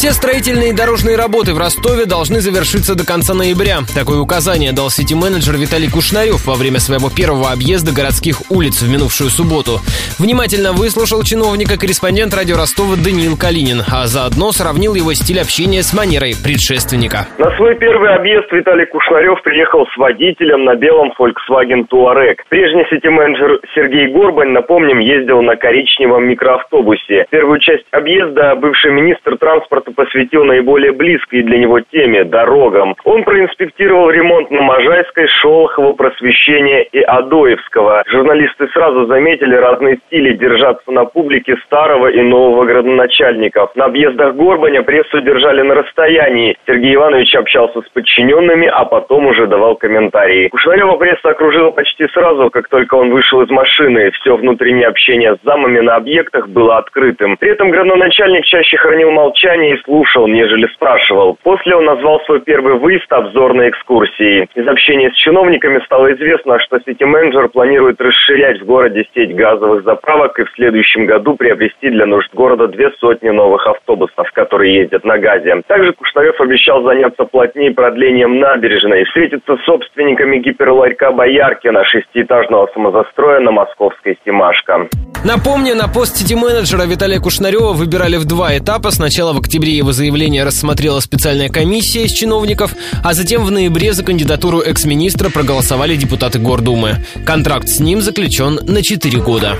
Все строительные и дорожные работы в Ростове должны завершиться до конца ноября. Такое указание дал сити-менеджер Виталий Кушнарев во время своего первого объезда городских улиц в минувшую субботу. Внимательно выслушал чиновника корреспондент радио Ростова Даниил Калинин, а заодно сравнил его стиль общения с манерой предшественника. На свой первый объезд Виталий Кушнарев приехал с водителем на белом Volkswagen Touareg. Прежний сити-менеджер Сергей Горбань, напомним, ездил на коричневом микроавтобусе. Первую часть объезда бывший министр транспорта посвятил наиболее близкой для него теме – дорогам. Он проинспектировал ремонт на Можайской, Шолохово, Просвещения и Адоевского. Журналисты сразу заметили разные стили держаться на публике старого и нового градоначальников. На объездах Горбаня прессу держали на расстоянии. Сергей Иванович общался с подчиненными, а потом уже давал комментарии. Кушнарева пресса окружила почти сразу, как только он вышел из машины. Все внутреннее общение с замами на объектах было открытым. При этом градоначальник чаще хранил молчание и слушал, нежели спрашивал. После он назвал свой первый выезд обзорной экскурсией. Из общения с чиновниками стало известно, что сити-менеджер планирует расширять в городе сеть газовых заправок и в следующем году приобрести для нужд города две сотни новых автобусов, которые ездят на газе. Также Кушнарев обещал заняться плотнее продлением набережной и встретиться с собственниками гиперларька Бояркина шестиэтажного самозастроя на московской Стимашко. Напомню, на пост сити-менеджера Виталия Кушнарева выбирали в два этапа. Сначала в октябре его заявление рассмотрела специальная комиссия из чиновников, а затем в ноябре за кандидатуру экс-министра проголосовали депутаты Гордумы. Контракт с ним заключен на 4 года.